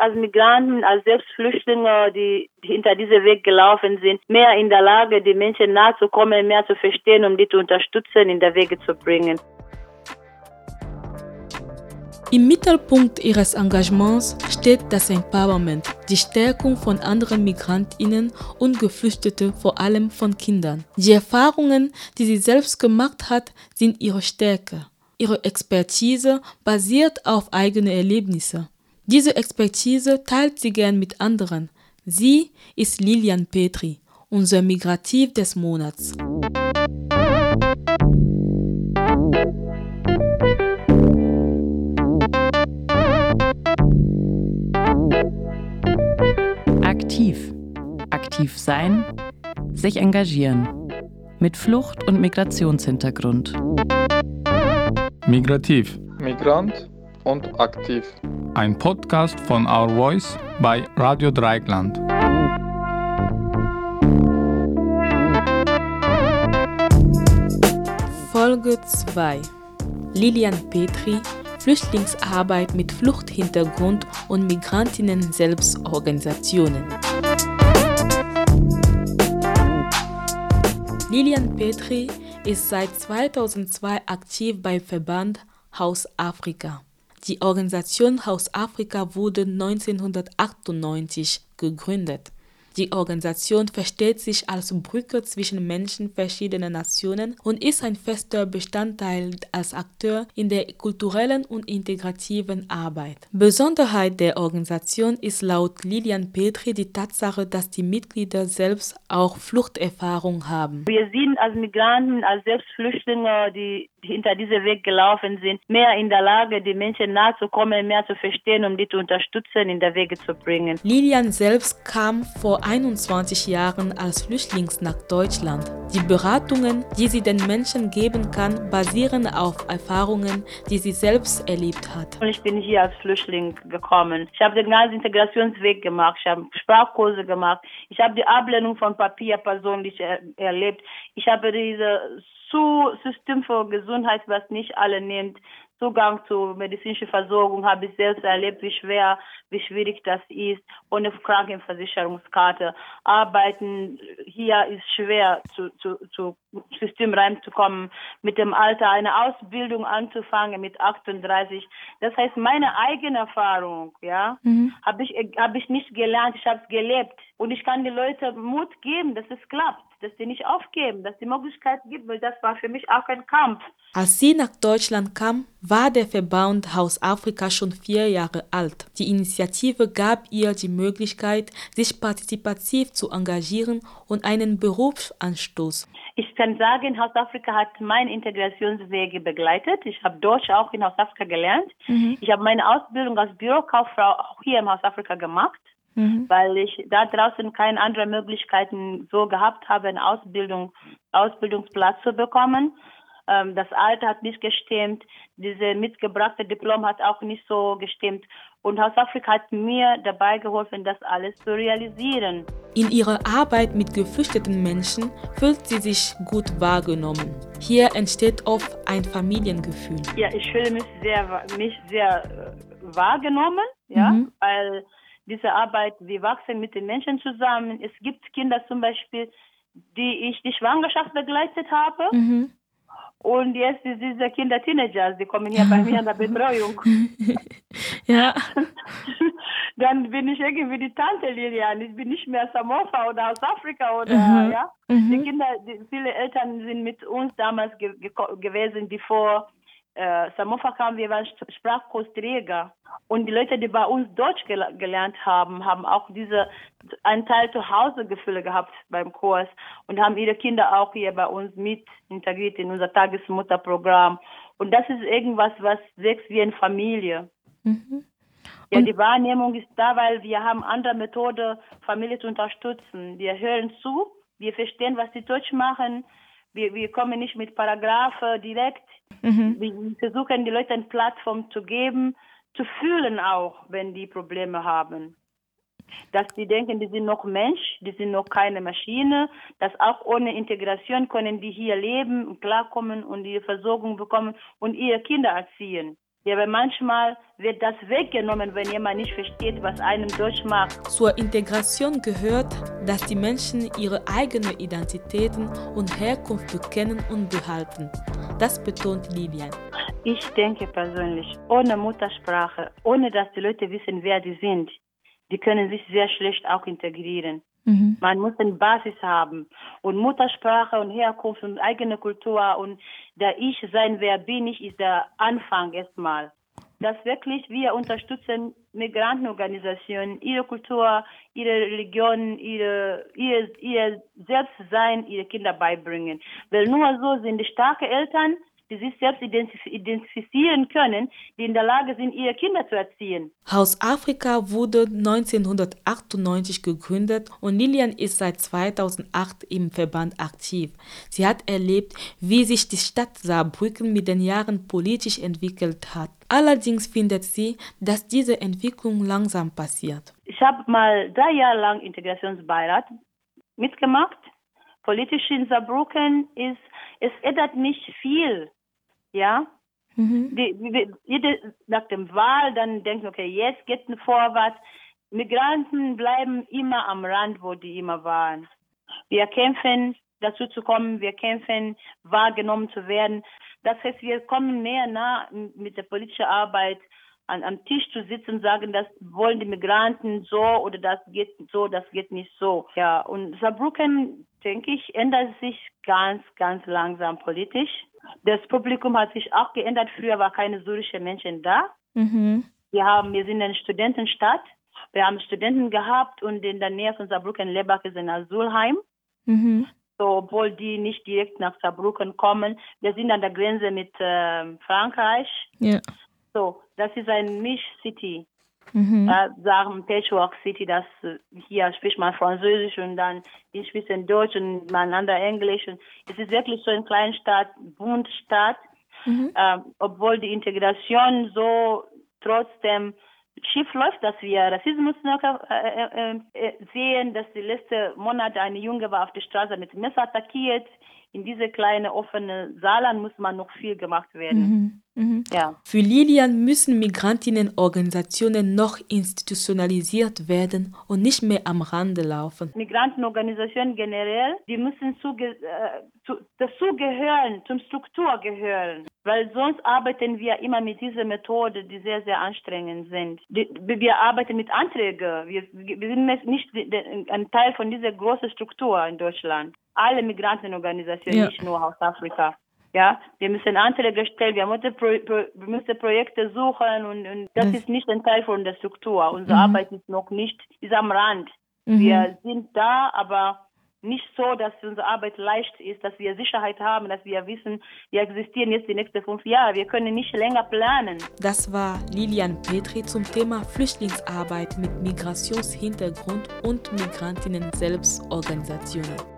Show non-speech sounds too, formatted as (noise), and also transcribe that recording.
als Migranten, als Selbstflüchtlinge, die, die hinter diesem Weg gelaufen sind, mehr in der Lage, die Menschen nahe zu kommen, mehr zu verstehen, um die zu unterstützen, in der Wege zu bringen. Im Mittelpunkt ihres Engagements steht das Empowerment, die Stärkung von anderen Migrantinnen und Geflüchteten, vor allem von Kindern. Die Erfahrungen, die sie selbst gemacht hat, sind ihre Stärke. Ihre Expertise basiert auf eigene Erlebnisse. Diese Expertise teilt sie gern mit anderen. Sie ist Lilian Petri, unser Migrativ des Monats. Aktiv. Aktiv sein, sich engagieren. Mit Flucht- und Migrationshintergrund. Migrativ. Migrant und aktiv. Ein Podcast von Our Voice bei Radio Dreieckland. Folge 2 Lilian Petri Flüchtlingsarbeit mit Fluchthintergrund und Migrantinnen-Selbstorganisationen. Lilian Petri ist seit 2002 aktiv beim Verband Haus Afrika. Die Organisation Haus Afrika wurde 1998 gegründet. Die Organisation versteht sich als Brücke zwischen Menschen verschiedener Nationen und ist ein fester Bestandteil als Akteur in der kulturellen und integrativen Arbeit. Besonderheit der Organisation ist laut Lilian Petri die Tatsache, dass die Mitglieder selbst auch Fluchterfahrung haben. Wir sind als Migranten, als Selbstflüchtlinge, die hinter diesem Weg gelaufen sind, mehr in der Lage, die Menschen nahe zu kommen, mehr zu verstehen, um die zu unterstützen, in der Wege zu bringen. Lilian selbst kam vor 21 Jahren als Flüchtling nach Deutschland. Die Beratungen, die sie den Menschen geben kann, basieren auf Erfahrungen, die sie selbst erlebt hat. Ich bin hier als Flüchtling gekommen. Ich habe den ganzen Integrationsweg gemacht. Ich habe Sprachkurse gemacht. Ich habe die Ablehnung von Papier persönlich er erlebt. Ich habe diese zu System für Gesundheit, was nicht alle nimmt, Zugang zu medizinischer Versorgung habe ich selbst erlebt, wie schwer, wie schwierig das ist, ohne Krankenversicherungskarte. Arbeiten hier ist schwer, zu, zu, zu System reinzukommen, mit dem Alter eine Ausbildung anzufangen mit 38. Das heißt, meine eigene Erfahrung, ja, mhm. habe ich, habe ich nicht gelernt, ich habe es gelebt. Und ich kann den Leuten Mut geben, dass es klappt, dass sie nicht aufgeben, dass die Möglichkeit gibt, weil das war für mich auch ein Kampf. Als sie nach Deutschland kam, war der Verband Haus Afrika schon vier Jahre alt. Die Initiative gab ihr die Möglichkeit, sich partizipativ zu engagieren und einen Berufsanstoß. Ich kann sagen, Haus Afrika hat meinen Integrationswege begleitet. Ich habe Deutsch auch in Haus Afrika gelernt. Mhm. Ich habe meine Ausbildung als Bürokauffrau auch hier im Haus Afrika gemacht mhm. weil ich da draußen keine anderen Möglichkeiten so gehabt habe, eine Ausbildung, Ausbildungsplatz zu bekommen. Ähm, das Alter hat nicht gestimmt, diese mitgebrachte Diplom hat auch nicht so gestimmt. Und Haus Afrika hat mir dabei geholfen, das alles zu realisieren. In ihrer Arbeit mit geflüchteten Menschen fühlt sie sich gut wahrgenommen. Hier entsteht oft ein Familiengefühl. Ja, ich fühle mich sehr, mich sehr äh, wahrgenommen, ja, mhm. weil diese Arbeit, wir wachsen mit den Menschen zusammen. Es gibt Kinder zum Beispiel, die ich die Schwangerschaft begleitet habe. Mhm. Und jetzt sind diese Kinder Teenagers, die kommen hier bei mir in der (laughs) Betreuung. (laughs) ja. (laughs) Dann bin ich irgendwie die Tante Lilian. Ich bin nicht mehr Samofa oder aus Afrika oder, mhm. ja. Mhm. Die Kinder, die, viele Eltern sind mit uns damals ge ge gewesen, die vor äh, Samofa kamen, wir waren Sprachkursträger. Und die Leute, die bei uns Deutsch gel gelernt haben, haben auch diese einen Teil zu Hause Gefühle gehabt beim Kurs und haben ihre Kinder auch hier bei uns mit integriert in unser Tagesmutterprogramm. Und das ist irgendwas, was wächst wie eine Familie. Mhm. Ja, die Wahrnehmung ist da, weil wir haben andere Methode, Familie zu unterstützen. Wir hören zu, wir verstehen, was die Deutsch machen. Wir, wir kommen nicht mit Paragraphen direkt. Mhm. Wir versuchen, die Leute eine Plattform zu geben, zu fühlen auch, wenn die Probleme haben. Dass die denken, die sind noch Mensch, die sind noch keine Maschine, dass auch ohne Integration können die hier leben und klarkommen und ihre Versorgung bekommen und ihre Kinder erziehen. Ja, aber manchmal wird das weggenommen, wenn jemand nicht versteht, was einem Deutsch macht. Zur Integration gehört, dass die Menschen ihre eigenen Identitäten und Herkunft bekennen und behalten. Das betont Lilian. Ich denke persönlich, ohne Muttersprache, ohne dass die Leute wissen, wer die sind, die können sich sehr schlecht auch integrieren. Mhm. Man muss eine Basis haben. Und Muttersprache und Herkunft und eigene Kultur und der Ich sein, wer bin ich, ist der Anfang erstmal. Dass wirklich wir unterstützen Migrantenorganisationen, ihre Kultur, ihre Religion, ihre, ihr, ihr Selbstsein, ihre Kinder beibringen. Weil nur so sind starke Eltern, die sich selbst identifizieren können, die in der Lage sind, ihre Kinder zu erziehen. Haus Afrika wurde 1998 gegründet und Lilian ist seit 2008 im Verband aktiv. Sie hat erlebt, wie sich die Stadt Saarbrücken mit den Jahren politisch entwickelt hat. Allerdings findet sie, dass diese Entwicklung langsam passiert. Ich habe mal drei Jahre lang Integrationsbeirat mitgemacht. Politisch in Saarbrücken ist, es ändert nicht viel. Ja. Mhm. Die, die, jede, nach dem Wahl dann denkt, okay, jetzt geht es vorwärts. Migranten bleiben immer am Rand, wo die immer waren. Wir kämpfen, dazu zu kommen, wir kämpfen, wahrgenommen zu werden. Das heißt, wir kommen mehr nah mit der politischen Arbeit an, am Tisch zu sitzen und sagen, das wollen die Migranten so oder das geht so, das geht nicht so. Ja, und Saarbrücken, denke ich, ändert sich ganz, ganz langsam politisch. Das Publikum hat sich auch geändert. Früher war keine syrische Menschen da. Mhm. Wir haben, wir sind eine Studentenstadt. Wir haben Studenten gehabt und in der Nähe von Saarbrücken Lebach ist ein Asylheim. Mhm. So, obwohl die nicht direkt nach Saarbrücken kommen. Wir sind an der Grenze mit äh, Frankreich. Ja. So, das ist ein Misch-City. Mhm. Da sagen Patchwork City, das hier spricht man Französisch und dann ich spreche Deutsch und man andere Englisch. Und es ist wirklich so eine kleine Stadt, Bundstadt, mhm. ähm, obwohl die Integration so trotzdem schief läuft, dass wir Rassismus noch äh, äh, äh, sehen, dass die letzten Monate eine Junge war auf der Straße mit Messer attackiert in diese kleine offene Saarland muss man noch viel gemacht werden. Mhm, mh. ja. Für Lilian müssen Migrantinnenorganisationen noch institutionalisiert werden und nicht mehr am Rande laufen. Migrantenorganisationen generell, die müssen zuge äh, zu, dazu gehören, zum Struktur gehören. Weil sonst arbeiten wir immer mit dieser Methode, die sehr, sehr anstrengend sind. Die, wir arbeiten mit Anträgen. Wir, wir sind nicht ein Teil von dieser großen Struktur in Deutschland alle Migrantenorganisationen, ja. nicht nur aus Afrika. Ja, wir müssen Anträge stellen, wir müssen, Pro, Pro, müssen Projekte suchen und, und das, das, ist nicht ein Teil von der Struktur. Unsere mhm. Arbeit ist noch nicht, ist am Rand. Mhm. Wir sind da, aber nicht so, dass unsere Arbeit leicht ist, dass wir Sicherheit haben, dass wir wissen, wir existieren jetzt die nächsten fünf Jahre. Wir können nicht länger planen. Das war Lilian Petri zum Thema Flüchtlingsarbeit mit Migrationshintergrund und Migrantinnen Selbstorganisationen.